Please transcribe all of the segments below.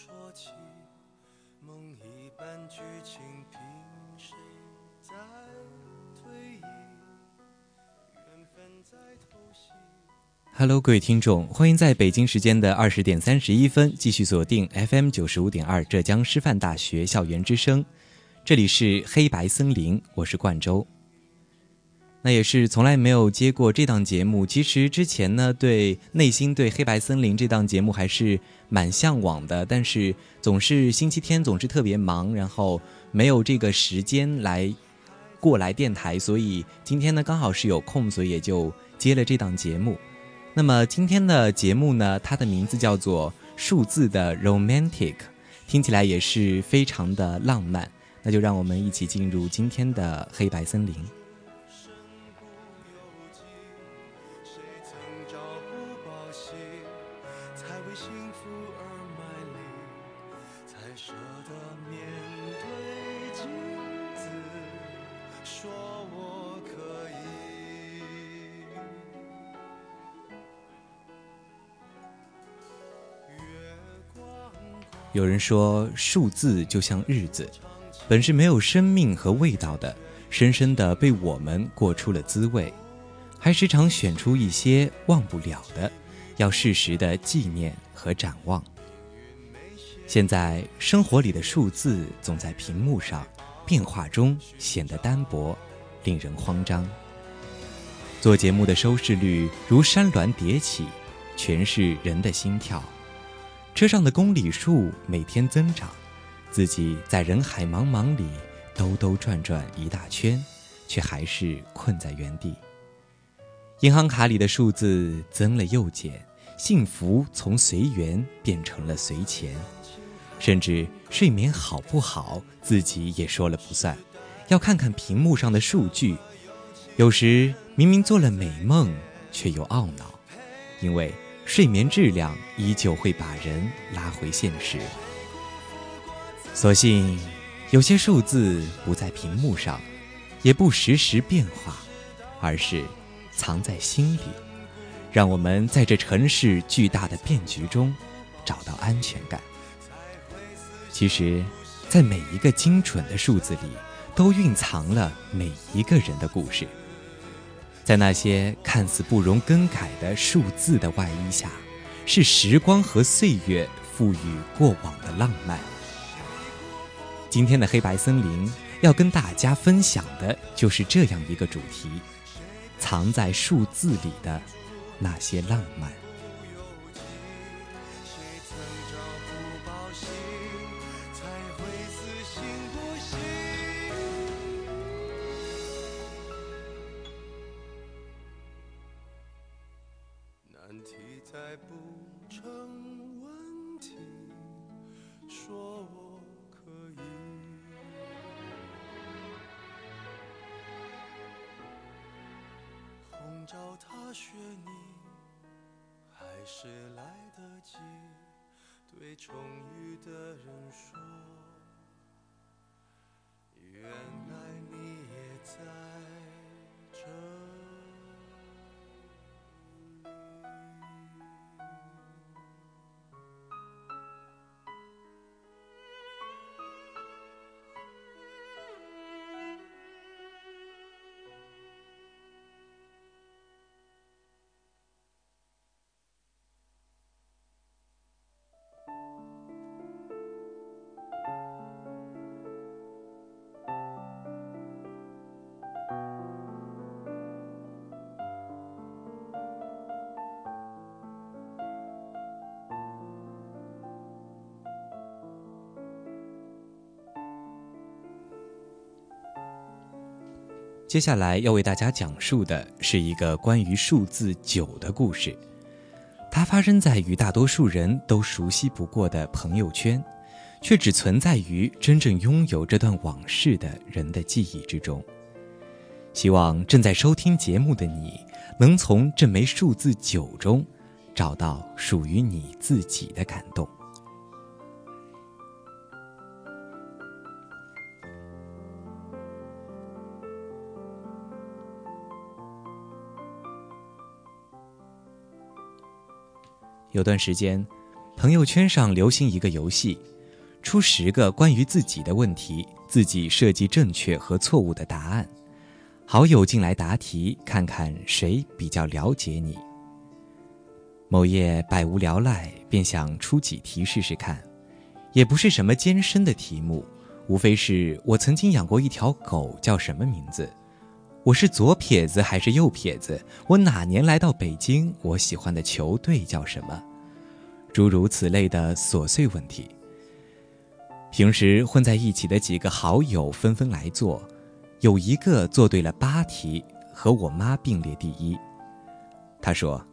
说起，梦一般剧情，凭谁在推？缘分在偷袭。Hello，各位听众，欢迎在北京时间的二十点三十一分继续锁定 FM 九十五点二浙江师范大学校园之声，这里是黑白森林，我是冠周。那也是从来没有接过这档节目。其实之前呢，对内心对《黑白森林》这档节目还是蛮向往的，但是总是星期天总是特别忙，然后没有这个时间来过来电台。所以今天呢，刚好是有空，所以也就接了这档节目。那么今天的节目呢，它的名字叫做《数字的 Romantic》，听起来也是非常的浪漫。那就让我们一起进入今天的《黑白森林》。有人说，数字就像日子，本是没有生命和味道的，深深的被我们过出了滋味，还时常选出一些忘不了的，要适时的纪念和展望。现在生活里的数字总在屏幕上变化中显得单薄，令人慌张。做节目的收视率如山峦叠起，全是人的心跳。车上的公里数每天增长，自己在人海茫茫里兜兜转转一大圈，却还是困在原地。银行卡里的数字增了又减，幸福从随缘变成了随钱，甚至睡眠好不好，自己也说了不算，要看看屏幕上的数据。有时明明做了美梦，却又懊恼，因为。睡眠质量依旧会把人拉回现实。所幸，有些数字不在屏幕上，也不实时变化，而是藏在心里，让我们在这城市巨大的变局中找到安全感。其实，在每一个精准的数字里，都蕴藏了每一个人的故事。在那些看似不容更改的数字的外衣下，是时光和岁月赋予过往的浪漫。今天的黑白森林要跟大家分享的就是这样一个主题：藏在数字里的那些浪漫。接下来要为大家讲述的是一个关于数字九的故事，它发生在与大多数人都熟悉不过的朋友圈，却只存在于真正拥有这段往事的人的记忆之中。希望正在收听节目的你，能从这枚数字九中，找到属于你自己的感动。有段时间，朋友圈上流行一个游戏，出十个关于自己的问题，自己设计正确和错误的答案，好友进来答题，看看谁比较了解你。某夜百无聊赖，便想出几题试试看，也不是什么艰深的题目，无非是我曾经养过一条狗，叫什么名字？我是左撇子还是右撇子？我哪年来到北京？我喜欢的球队叫什么？诸如此类的琐碎问题。平时混在一起的几个好友纷纷来做，有一个做对了八题，和我妈并列第一。他说：“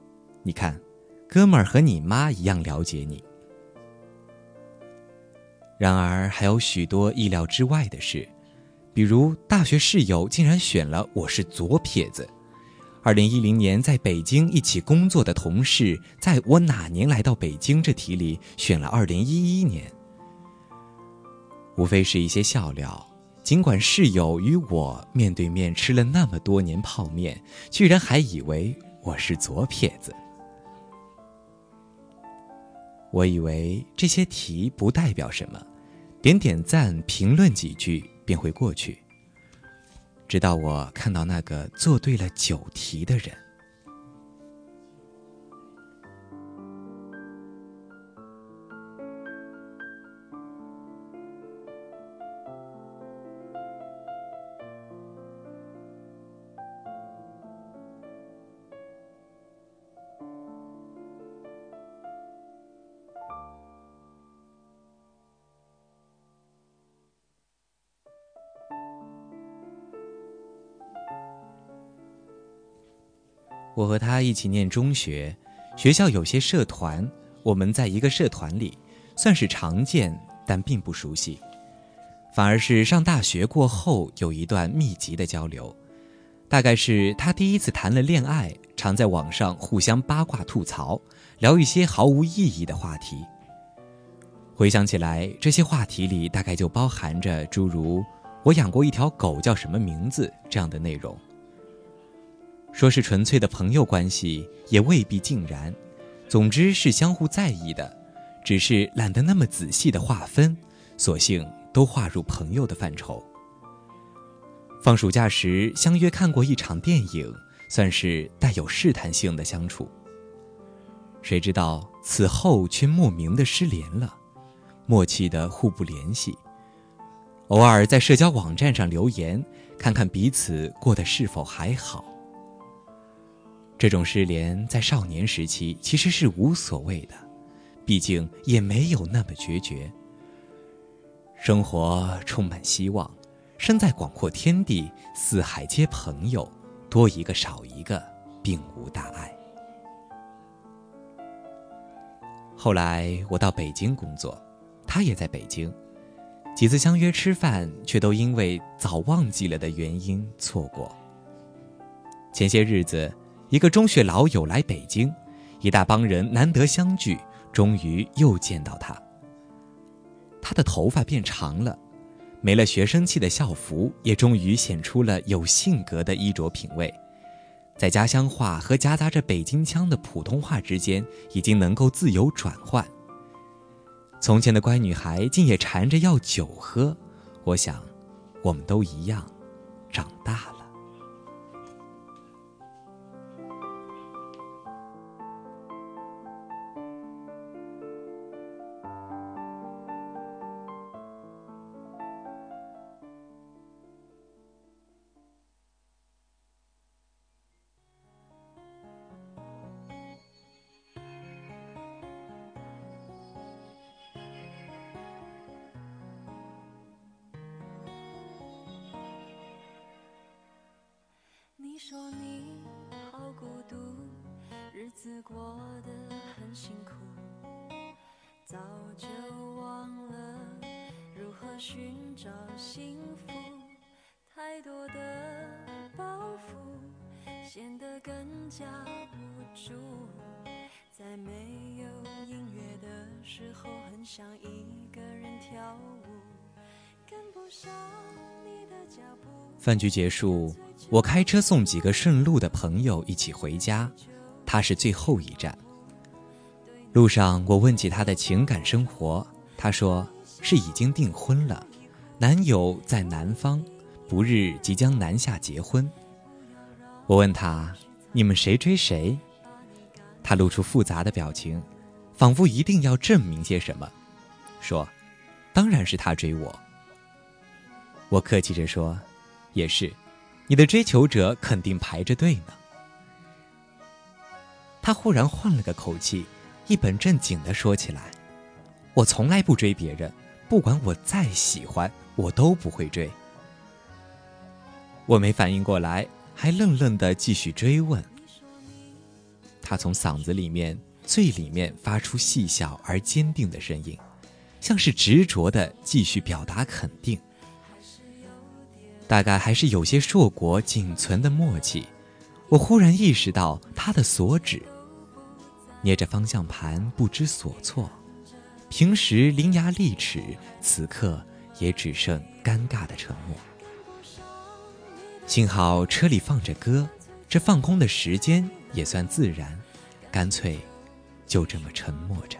你看，哥们儿和你妈一样了解你。”然而还有许多意料之外的事。比如，大学室友竟然选了我是左撇子；二零一零年在北京一起工作的同事，在我哪年来到北京这题里选了二零一一年。无非是一些笑料。尽管室友与我面对面吃了那么多年泡面，居然还以为我是左撇子。我以为这些题不代表什么，点点赞，评论几句。便会过去，直到我看到那个做对了九题的人。我和他一起念中学，学校有些社团，我们在一个社团里，算是常见，但并不熟悉。反而是上大学过后有一段密集的交流，大概是他第一次谈了恋爱，常在网上互相八卦吐槽，聊一些毫无意义的话题。回想起来，这些话题里大概就包含着诸如“我养过一条狗，叫什么名字”这样的内容。说是纯粹的朋友关系，也未必尽然。总之是相互在意的，只是懒得那么仔细的划分，索性都划入朋友的范畴。放暑假时相约看过一场电影，算是带有试探性的相处。谁知道此后却莫名的失联了，默契的互不联系，偶尔在社交网站上留言，看看彼此过得是否还好。这种失联在少年时期其实是无所谓的，毕竟也没有那么决绝。生活充满希望，身在广阔天地，四海皆朋友，多一个少一个，并无大碍。后来我到北京工作，他也在北京，几次相约吃饭，却都因为早忘记了的原因错过。前些日子。一个中学老友来北京，一大帮人难得相聚，终于又见到他。他的头发变长了，没了学生气的校服，也终于显出了有性格的衣着品味。在家乡话和夹杂着北京腔的普通话之间，已经能够自由转换。从前的乖女孩竟也缠着要酒喝，我想，我们都一样，长大了。说你好孤独，日子过得很辛苦，早就忘了如何寻找幸福，太多的包袱显得更加无助。在没有音乐的时候，很想一个人跳舞，跟不上你的脚步。饭局结束，我开车送几个顺路的朋友一起回家，他是最后一站。路上，我问起他的情感生活，他说是已经订婚了，男友在南方，不日即将南下结婚。我问他，你们谁追谁？他露出复杂的表情，仿佛一定要证明些什么，说：“当然是他追我。”我客气着说。也是，你的追求者肯定排着队呢。他忽然换了个口气，一本正经的说起来：“我从来不追别人，不管我再喜欢，我都不会追。”我没反应过来，还愣愣的继续追问。他从嗓子里面最里面发出细小而坚定的声音，像是执着的继续表达肯定。大概还是有些硕果仅存的默契，我忽然意识到他的所指。捏着方向盘不知所措，平时伶牙俐齿，此刻也只剩尴尬的沉默。幸好车里放着歌，这放空的时间也算自然，干脆就这么沉默着。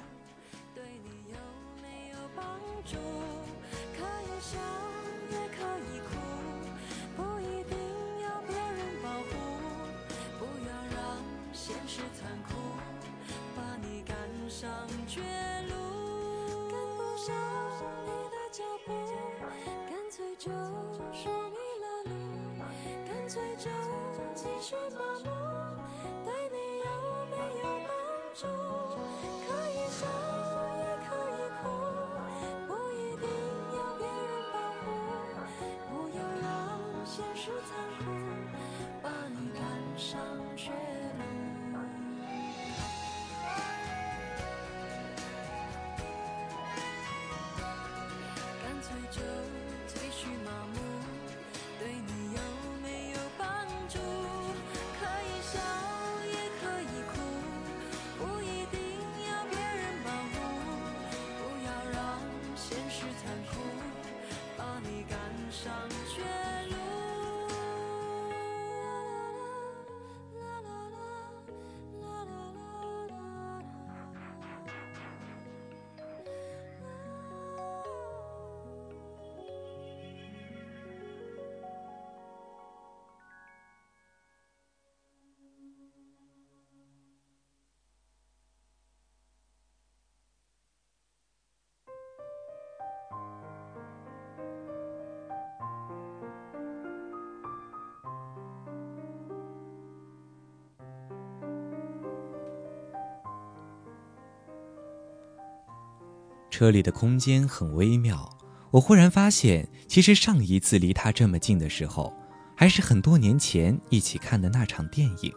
车里的空间很微妙，我忽然发现，其实上一次离他这么近的时候，还是很多年前一起看的那场电影。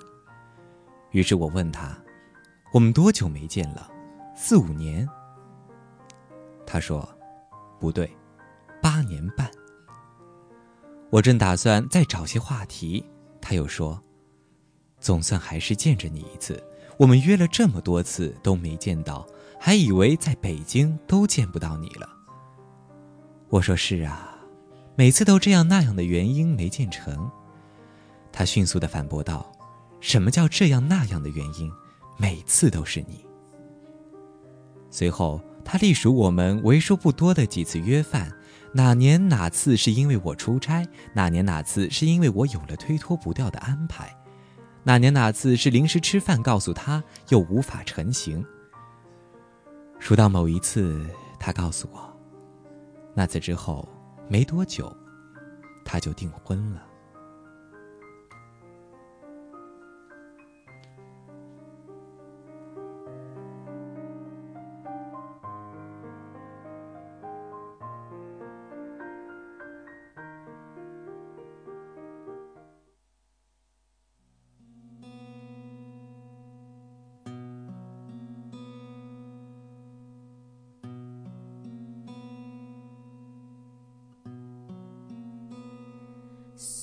于是我问他：“我们多久没见了？四五年？”他说：“不对，八年半。”我正打算再找些话题，他又说：“总算还是见着你一次，我们约了这么多次都没见到。”还以为在北京都见不到你了。我说是啊，每次都这样那样的原因没见成。他迅速的反驳道：“什么叫这样那样的原因？每次都是你。”随后他隶属我们为数不多的几次约饭，哪年哪次是因为我出差，哪年哪次是因为我有了推脱不掉的安排，哪年哪次是临时吃饭告诉他又无法成行。数到某一次，他告诉我，那次之后没多久，他就订婚了。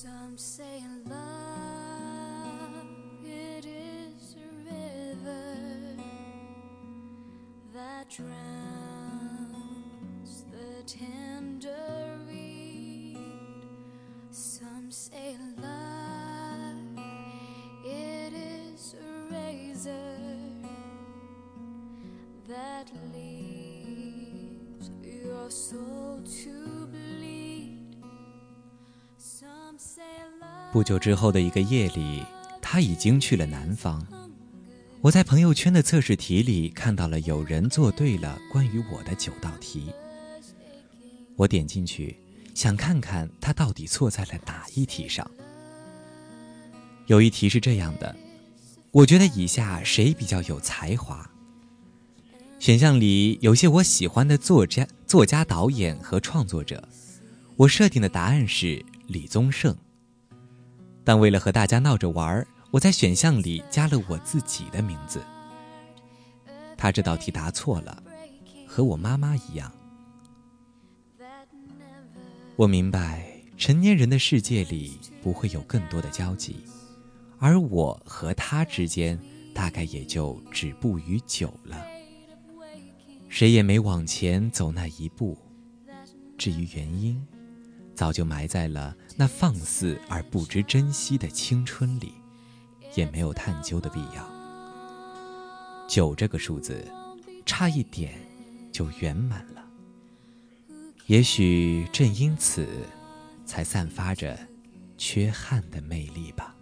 Some say love it is a river that drowns the tender reed. Some say love it is a razor that leaves your soul 不久之后的一个夜里，他已经去了南方。我在朋友圈的测试题里看到了有人做对了关于我的九道题。我点进去，想看看他到底错在了哪一题上。有一题是这样的：我觉得以下谁比较有才华？选项里有些我喜欢的作家、作家、导演和创作者，我设定的答案是李宗盛。但为了和大家闹着玩儿，我在选项里加了我自己的名字。他这道题答错了，和我妈妈一样。我明白，成年人的世界里不会有更多的交集，而我和他之间大概也就止步于九了。谁也没往前走那一步，至于原因，早就埋在了那放肆而不知珍惜的青春里，也没有探究的必要。九这个数字，差一点就圆满了。也许正因此，才散发着缺憾的魅力吧。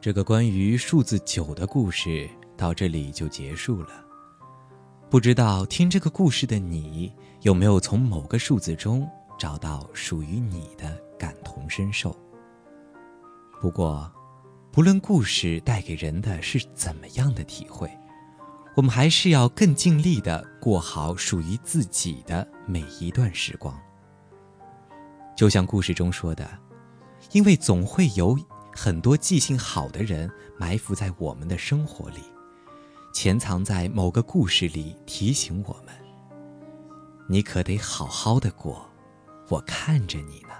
这个关于数字九的故事到这里就结束了。不知道听这个故事的你有没有从某个数字中找到属于你的感同身受？不过，不论故事带给人的是怎么样的体会，我们还是要更尽力的过好属于自己的每一段时光。就像故事中说的，因为总会有很多记性好的人埋伏在我们的生活里，潜藏在某个故事里，提醒我们：你可得好好的过我看着你呢。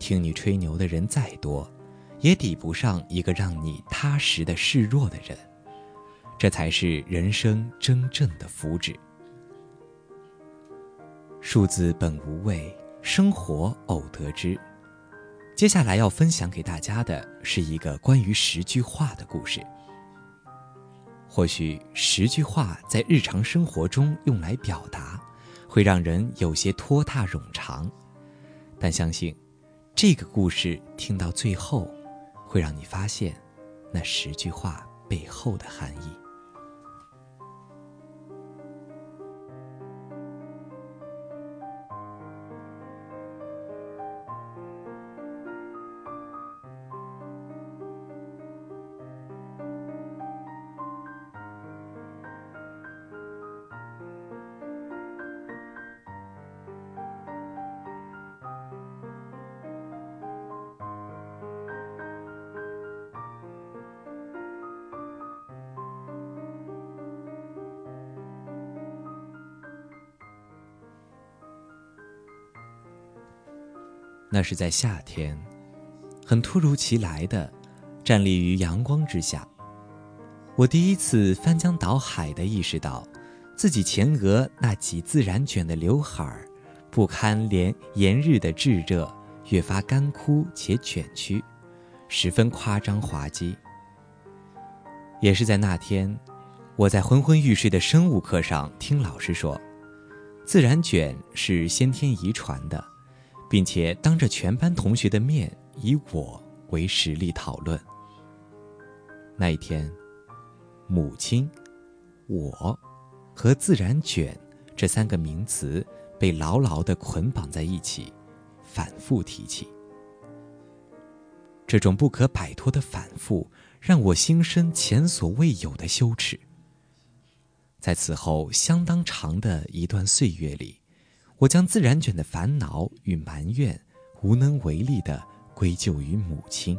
听你吹牛的人再多，也抵不上一个让你踏实的示弱的人。这才是人生真正的福祉。数字本无味，生活偶得之。接下来要分享给大家的是一个关于十句话的故事。或许十句话在日常生活中用来表达，会让人有些拖沓冗长，但相信，这个故事听到最后，会让你发现，那十句话背后的含义。那是在夏天，很突如其来的，站立于阳光之下，我第一次翻江倒海的意识到，自己前额那几自然卷的刘海儿，不堪连炎日的炙热，越发干枯且卷曲，十分夸张滑稽。也是在那天，我在昏昏欲睡的生物课上听老师说，自然卷是先天遗传的。并且当着全班同学的面以我为实例讨论。那一天，母亲、我和自然卷这三个名词被牢牢的捆绑在一起，反复提起。这种不可摆脱的反复，让我心生前所未有的羞耻。在此后相当长的一段岁月里。我将自然卷的烦恼与埋怨、无能为力的归咎于母亲。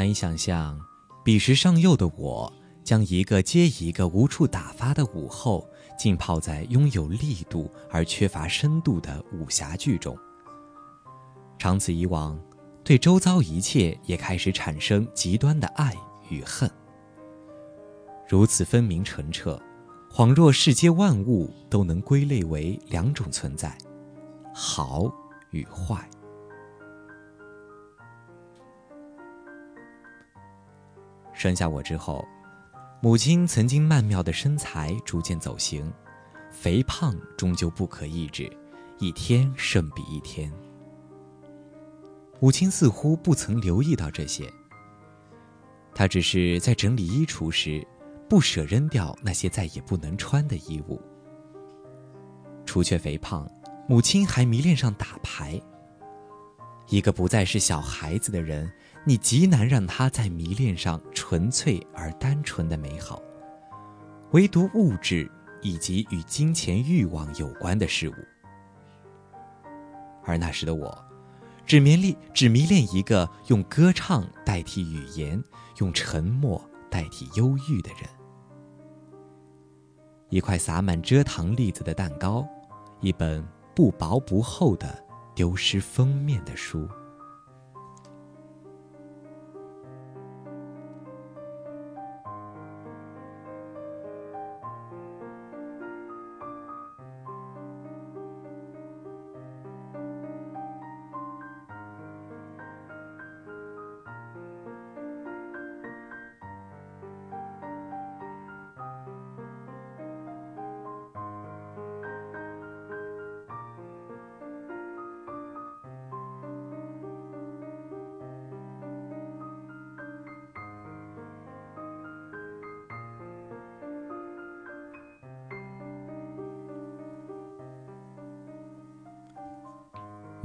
难以想象，彼时尚幼的我，将一个接一个无处打发的午后，浸泡在拥有力度而缺乏深度的武侠剧中。长此以往，对周遭一切也开始产生极端的爱与恨。如此分明澄澈，恍若世间万物都能归类为两种存在：好与坏。生下我之后，母亲曾经曼妙的身材逐渐走形，肥胖终究不可抑制，一天胜比一天。母亲似乎不曾留意到这些，她只是在整理衣橱时，不舍扔掉那些再也不能穿的衣物。除却肥胖，母亲还迷恋上打牌。一个不再是小孩子的人。你极难让他在迷恋上纯粹而单纯的美好，唯独物质以及与金钱欲望有关的事物。而那时的我，只迷恋只迷恋一个用歌唱代替语言，用沉默代替忧郁的人。一块撒满蔗糖粒子的蛋糕，一本不薄不厚的丢失封面的书。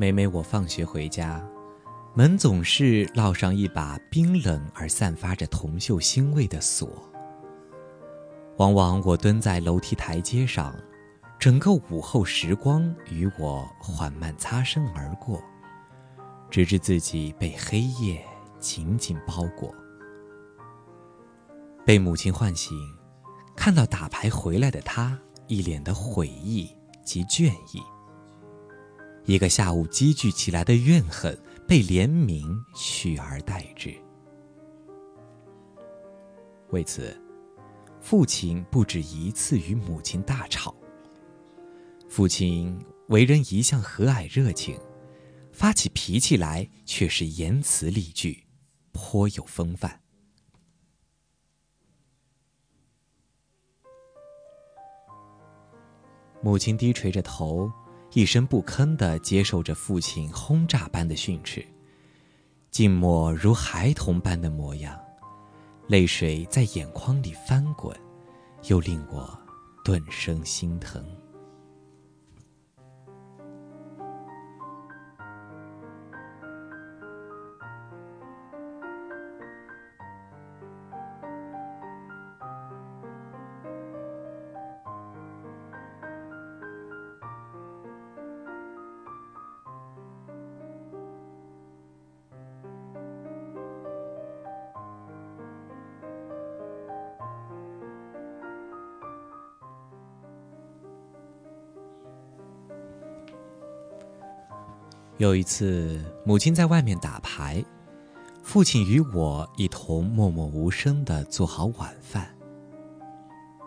每每我放学回家，门总是烙上一把冰冷而散发着铜锈腥味的锁。往往我蹲在楼梯台阶上，整个午后时光与我缓慢擦身而过，直至自己被黑夜紧紧包裹。被母亲唤醒，看到打牌回来的他，一脸的悔意及倦意。一个下午积聚起来的怨恨，被怜悯取而代之。为此，父亲不止一次与母亲大吵。父亲为人一向和蔼热情，发起脾气来却是言辞厉句，颇有风范。母亲低垂着头，一声不吭地接受着父亲轰炸般的训斥，静默如孩童般的模样，泪水在眼眶里翻滚，又令我顿生心疼。有一次，母亲在外面打牌，父亲与我一同默默无声地做好晚饭。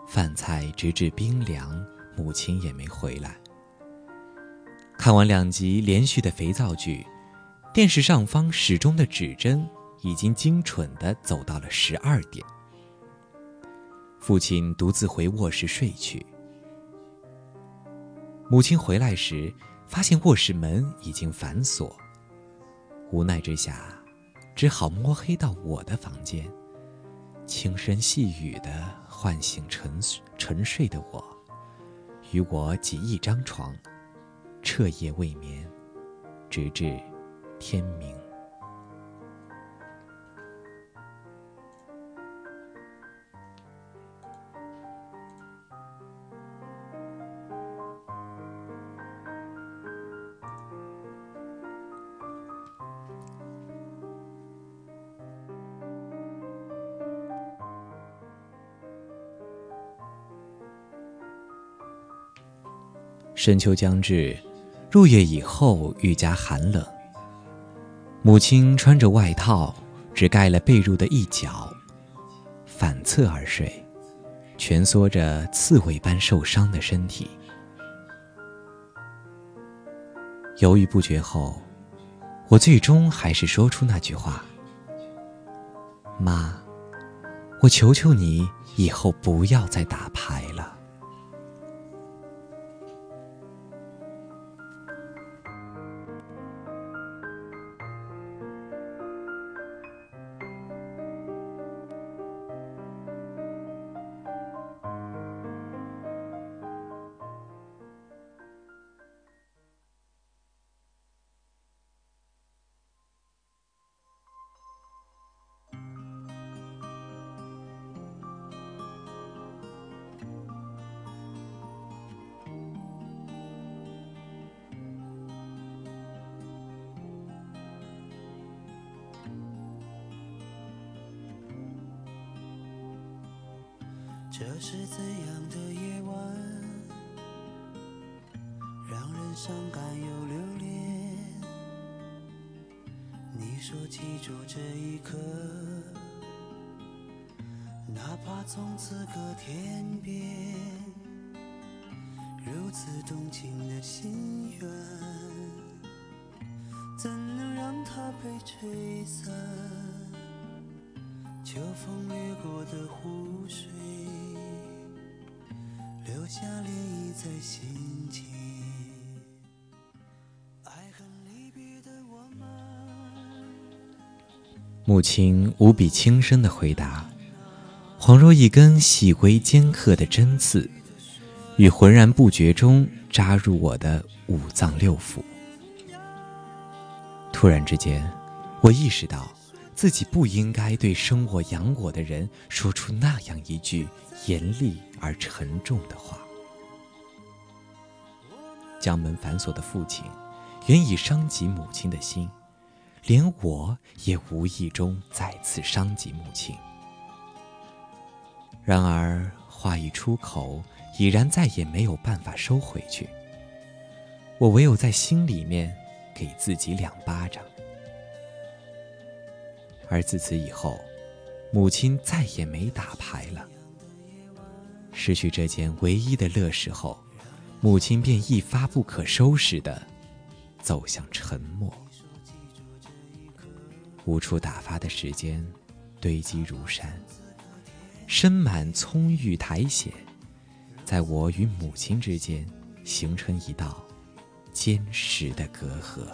饭菜直至冰凉，母亲也没回来。看完两集连续的肥皂剧，电视上方时钟的指针已经精准地走到了十二点。父亲独自回卧室睡去。母亲回来时。发现卧室门已经反锁，无奈之下，只好摸黑到我的房间，轻声细语地唤醒沉沉睡的我，与我挤一张床，彻夜未眠，直至天明。深秋将至，入夜以后愈加寒冷。母亲穿着外套，只盖了被褥的一角，反侧而睡，蜷缩着刺猬般受伤的身体。犹豫不决后，我最终还是说出那句话：“妈，我求求你，以后不要再打牌了。”这是怎样的夜晚，让人伤感又留恋？你说记住这一刻，哪怕从此隔天边，如此动情的心愿，怎能让它被吹散？秋风掠过的湖水。下涟漪在心间。母亲无比轻声的回答，恍若一根细微尖刻的针刺，于浑然不觉中扎入我的五脏六腑。突然之间，我意识到自己不应该对生我养我的人说出那样一句严厉而沉重的话。将门反锁的父亲，原已伤及母亲的心，连我也无意中再次伤及母亲。然而话一出口，已然再也没有办法收回去。我唯有在心里面给自己两巴掌。而自此以后，母亲再也没打牌了。失去这件唯一的乐事后。母亲便一发不可收拾的走向沉默，无处打发的时间堆积如山，深满葱郁苔藓，在我与母亲之间形成一道坚实的隔阂。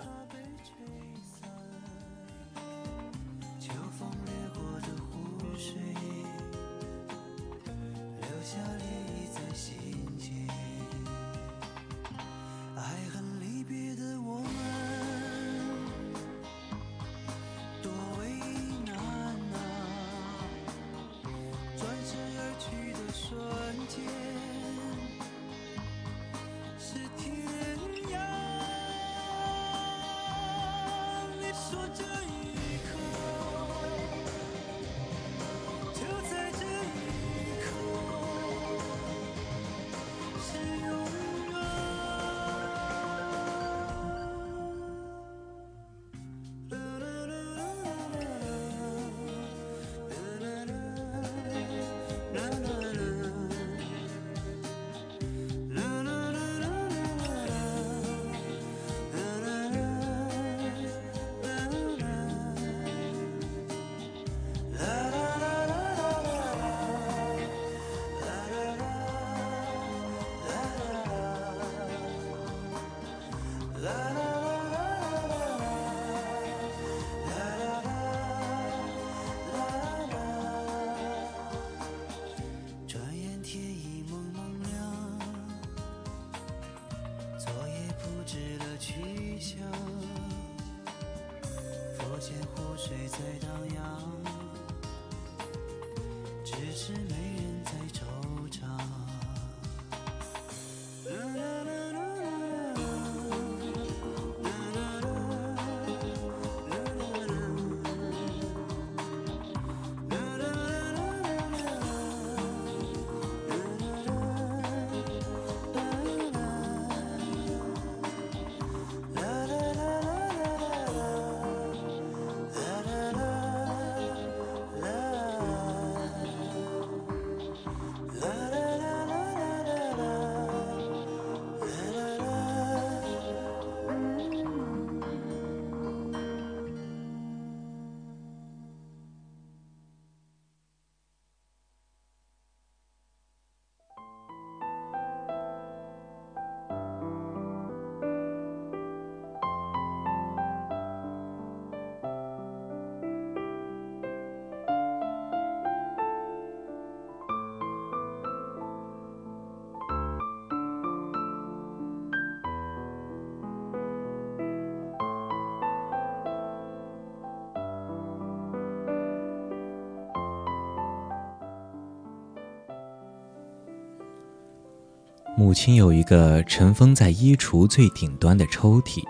母亲有一个尘封在衣橱最顶端的抽屉，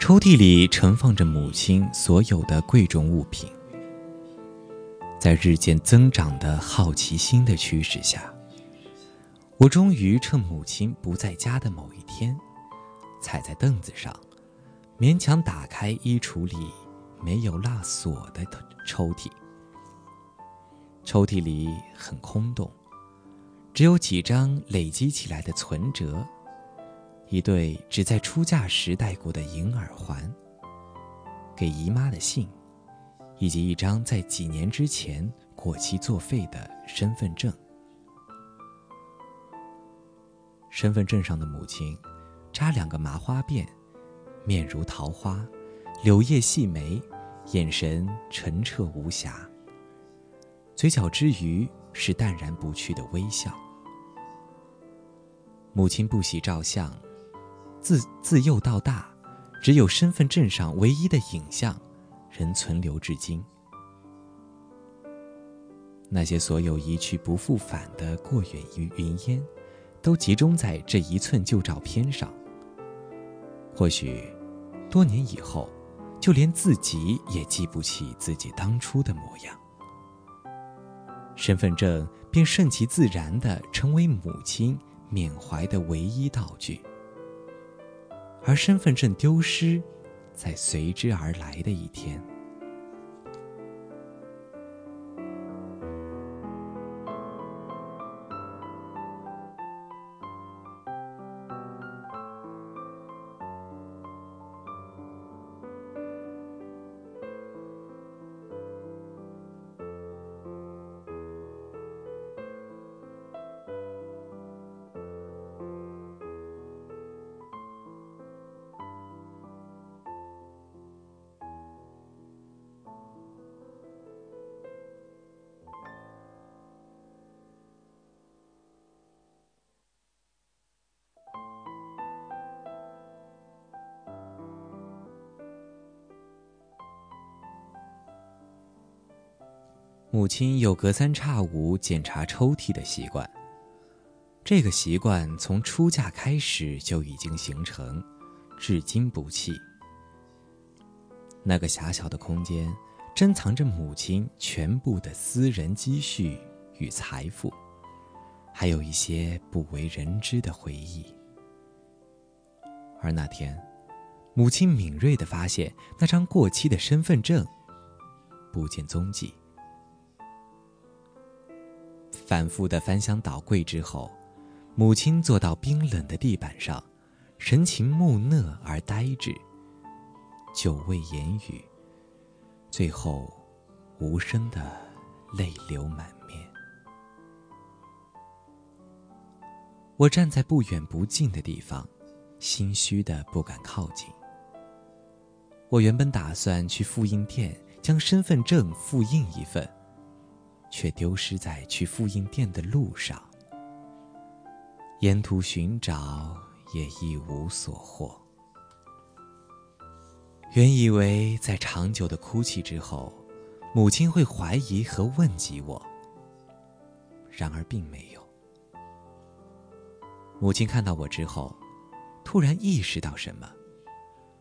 抽屉里盛放着母亲所有的贵重物品。在日渐增长的好奇心的驱使下，我终于趁母亲不在家的某一天，踩在凳子上，勉强打开衣橱里没有拉锁的抽屉。抽屉里很空洞。只有几张累积起来的存折，一对只在出嫁时戴过的银耳环，给姨妈的信，以及一张在几年之前过期作废的身份证。身份证上的母亲，扎两个麻花辫，面如桃花，柳叶细眉，眼神澄澈无瑕，嘴角之余是淡然不去的微笑。母亲不喜照相，自自幼到大，只有身份证上唯一的影像，仍存留至今。那些所有一去不复返的过眼云云烟，都集中在这一寸旧照片上。或许，多年以后，就连自己也记不起自己当初的模样。身份证便顺其自然地成为母亲缅怀的唯一道具，而身份证丢失，在随之而来的一天。母亲有隔三差五检查抽屉的习惯。这个习惯从出嫁开始就已经形成，至今不弃。那个狭小的空间，珍藏着母亲全部的私人积蓄与财富，还有一些不为人知的回忆。而那天，母亲敏锐地发现那张过期的身份证不见踪迹。反复的翻箱倒柜之后，母亲坐到冰冷的地板上，神情木讷而呆滞，久未言语，最后无声的泪流满面。我站在不远不近的地方，心虚的不敢靠近。我原本打算去复印店将身份证复印一份。却丢失在去复印店的路上，沿途寻找也一无所获。原以为在长久的哭泣之后，母亲会怀疑和问及我，然而并没有。母亲看到我之后，突然意识到什么，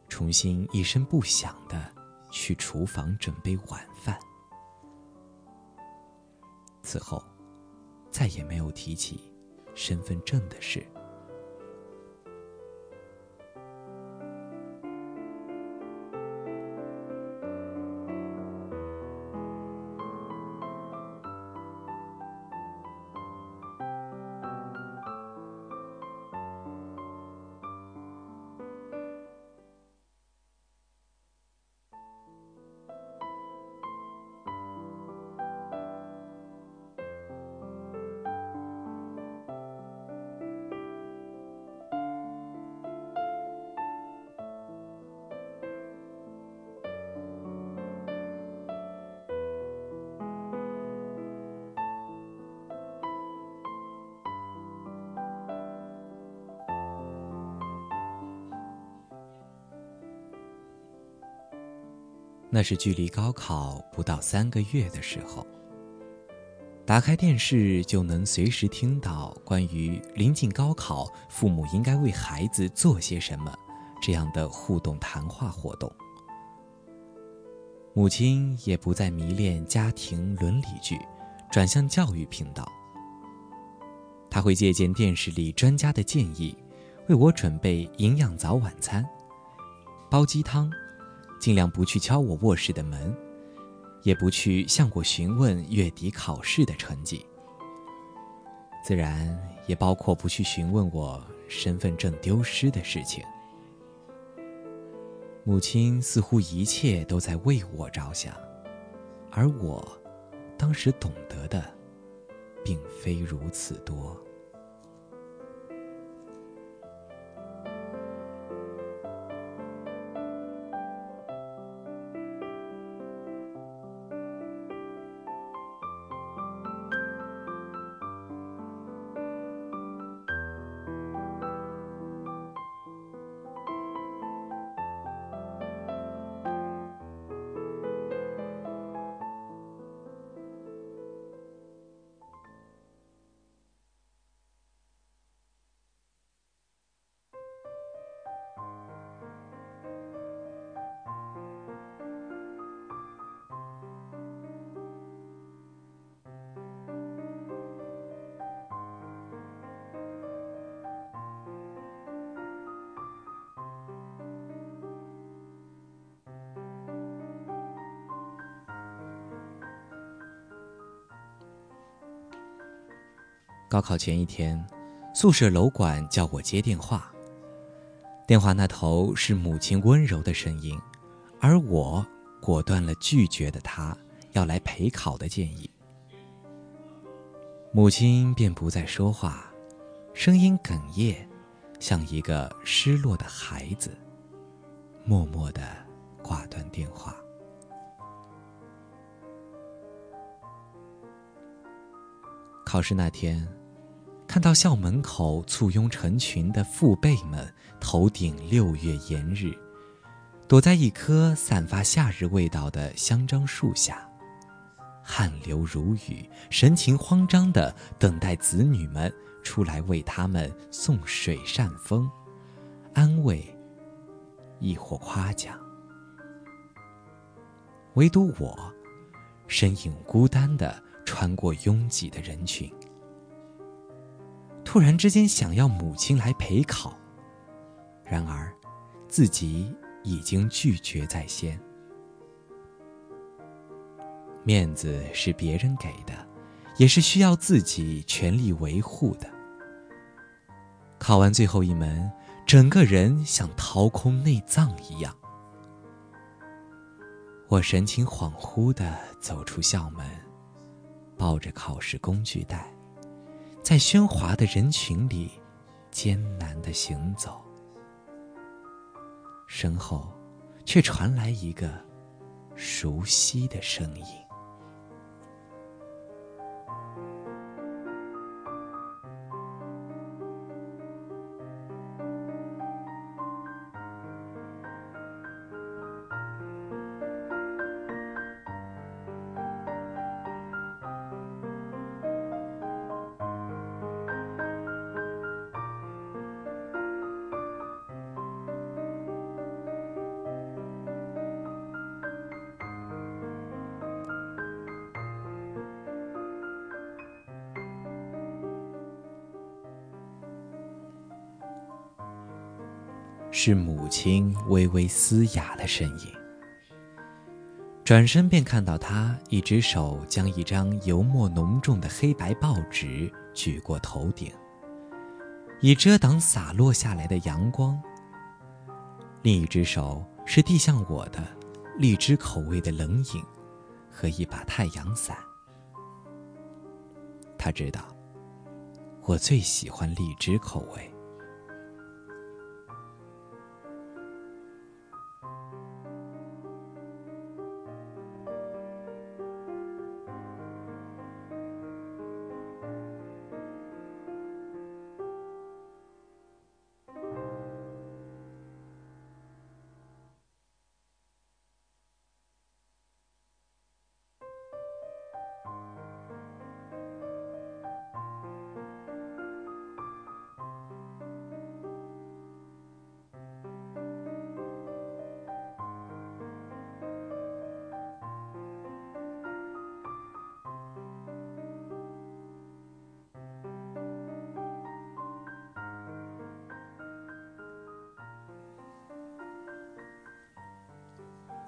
重新一声不响的去厨房准备晚饭。此后，再也没有提起身份证的事。那是距离高考不到三个月的时候。打开电视就能随时听到关于临近高考，父母应该为孩子做些什么这样的互动谈话活动。母亲也不再迷恋家庭伦理剧，转向教育频道。他会借鉴电视里专家的建议，为我准备营养早晚餐，煲鸡汤。尽量不去敲我卧室的门，也不去向我询问月底考试的成绩，自然也包括不去询问我身份证丢失的事情。母亲似乎一切都在为我着想，而我，当时懂得的，并非如此多。高考前一天，宿舍楼管叫我接电话。电话那头是母亲温柔的声音，而我果断了拒绝的他要来陪考的建议。母亲便不再说话，声音哽咽，像一个失落的孩子，默默的挂断电话。考试那天，看到校门口簇拥成群的父辈们，头顶六月炎日，躲在一棵散发夏日味道的香樟树下，汗流如雨，神情慌张的等待子女们出来为他们送水扇风，安慰，亦或夸奖。唯独我，身影孤单的。穿过拥挤的人群，突然之间想要母亲来陪考，然而自己已经拒绝在先。面子是别人给的，也是需要自己全力维护的。考完最后一门，整个人像掏空内脏一样，我神情恍惚的走出校门。抱着考试工具袋，在喧哗的人群里艰难的行走，身后却传来一个熟悉的声音。是母亲微微嘶哑的声音。转身便看到他一只手将一张油墨浓重的黑白报纸举过头顶，以遮挡洒落下来的阳光。另一只手是递向我的荔枝口味的冷饮和一把太阳伞。他知道，我最喜欢荔枝口味。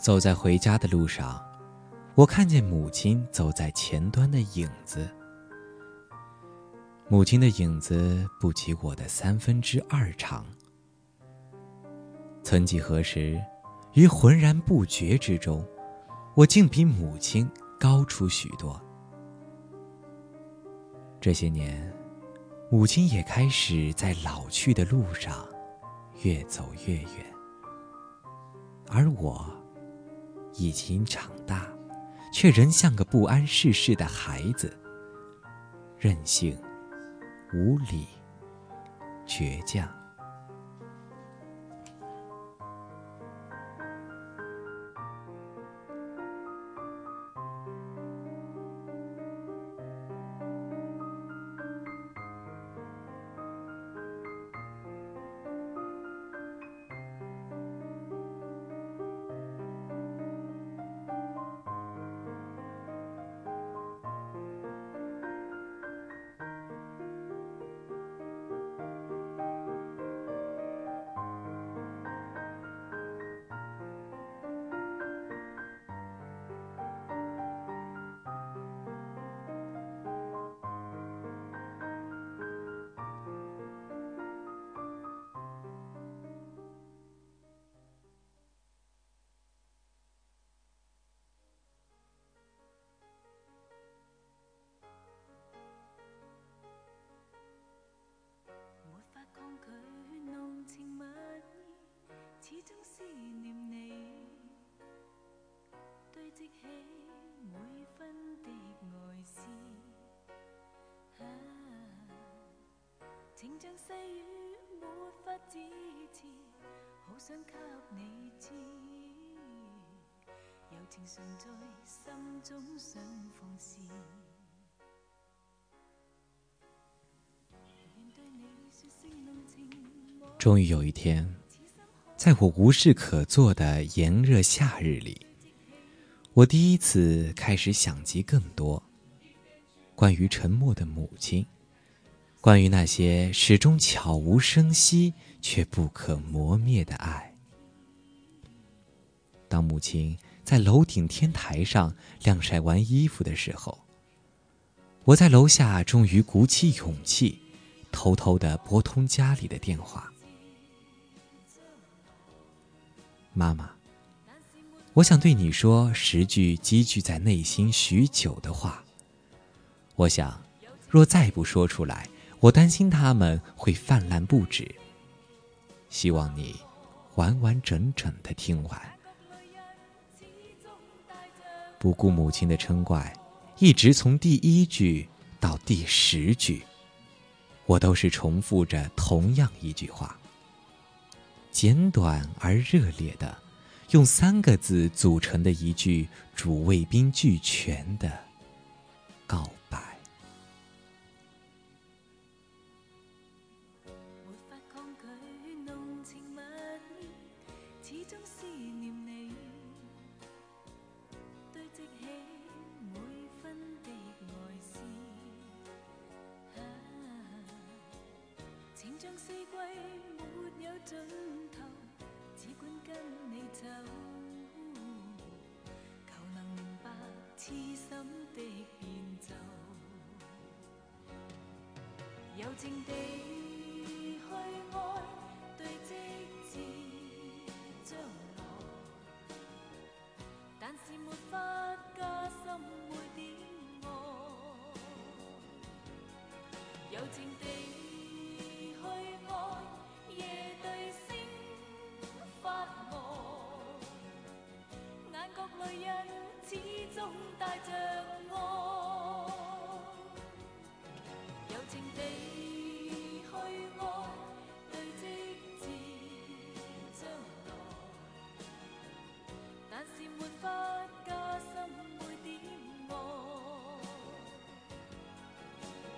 走在回家的路上，我看见母亲走在前端的影子。母亲的影子不及我的三分之二长。曾几何时，于浑然不觉之中，我竟比母亲高出许多。这些年，母亲也开始在老去的路上越走越远，而我。已经长大，却仍像个不谙世事的孩子，任性、无理、倔强。好想给你知，柔情常在心中想放肆。终于有一天，在我无事可做的炎热夏日里，我第一次开始想及更多关于沉默的母亲，关于那些始终悄无声息却不可磨灭的爱。当母亲在楼顶天台上晾晒完衣服的时候，我在楼下终于鼓起勇气，偷偷的拨通家里的电话。妈妈，我想对你说十句积聚在内心许久的话。我想，若再不说出来，我担心他们会泛滥不止。希望你完完整整的听完，不顾母亲的嗔怪，一直从第一句到第十句，我都是重复着同样一句话。简短而热烈的，用三个字组成的一句主谓宾俱全的告四季没有尽头，只管跟你走，求能明白痴心的变奏。柔情地去愛，對即至將來，但是沒法加深每點愛。柔情地終帶着愛。柔情地去愛，對即至將來，但是没法加深每点爱。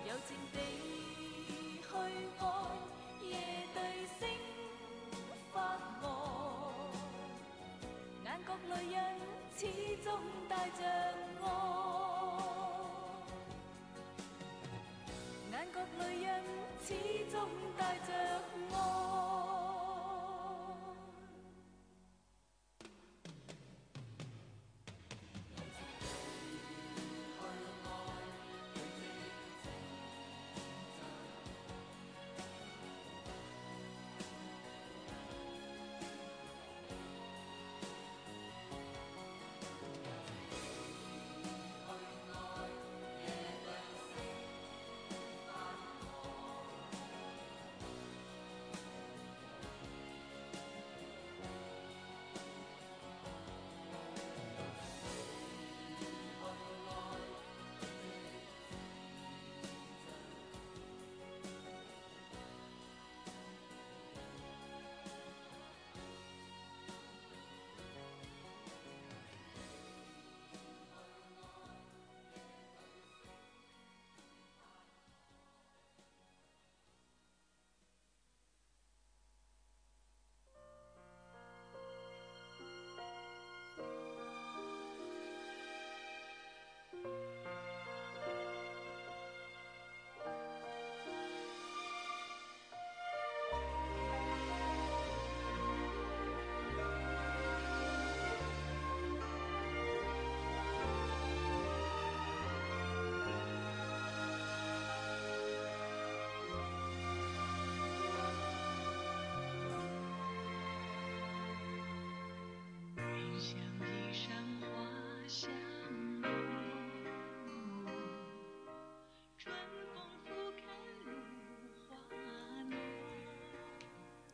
柔情地去爱，夜对星发呆，眼角淚印始终带着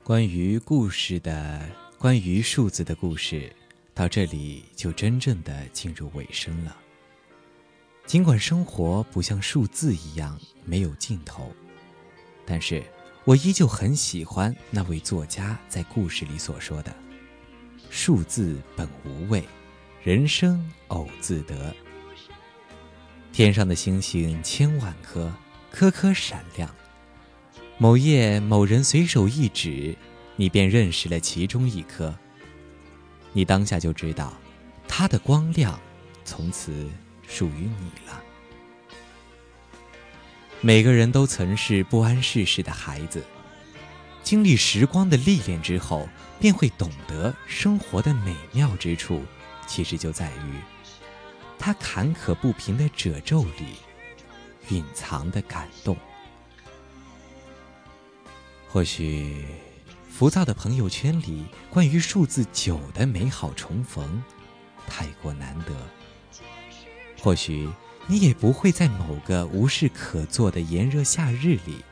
关于故事的，关于数字的故事，到这里就真正的进入尾声了。尽管生活不像数字一样没有尽头，但是我依旧很喜欢那位作家在故事里所说的：“数字本无味，人生偶自得。”天上的星星千万颗，颗颗闪亮。某夜某人随手一指，你便认识了其中一颗。你当下就知道，它的光亮从此。属于你了。每个人都曾是不谙世事的孩子，经历时光的历练之后，便会懂得生活的美妙之处，其实就在于它坎坷不平的褶皱里蕴藏的感动。或许，浮躁的朋友圈里关于数字九的美好重逢，太过难得。或许你也不会在某个无事可做的炎热夏日里，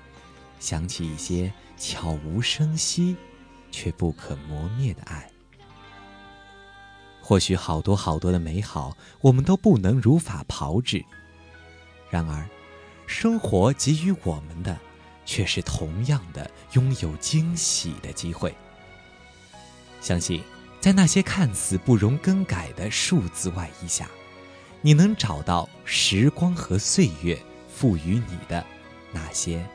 想起一些悄无声息却不可磨灭的爱。或许好多好多的美好，我们都不能如法炮制。然而，生活给予我们的，却是同样的拥有惊喜的机会。相信，在那些看似不容更改的数字外衣下。你能找到时光和岁月赋予你的那些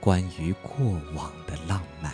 关于过往的浪漫。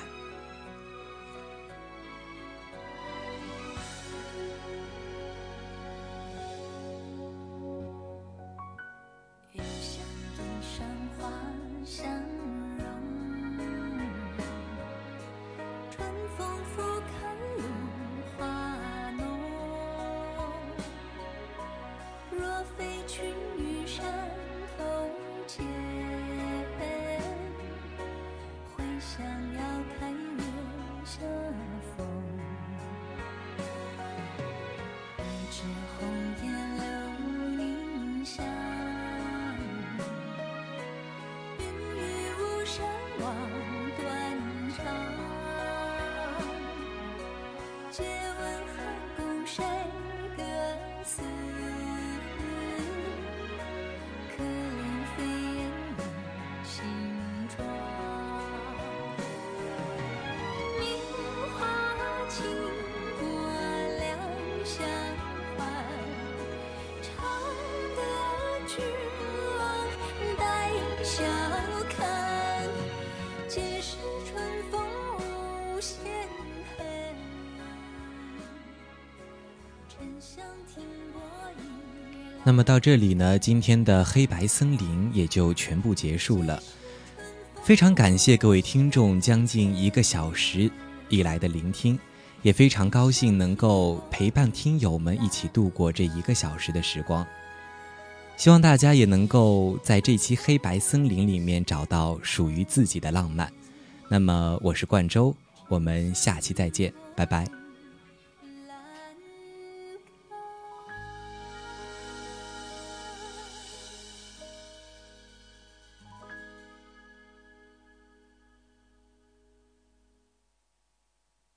那么到这里呢，今天的黑白森林也就全部结束了。非常感谢各位听众将近一个小时以来的聆听，也非常高兴能够陪伴听友们一起度过这一个小时的时光。希望大家也能够在这期黑白森林里面找到属于自己的浪漫。那么我是冠周，我们下期再见，拜拜。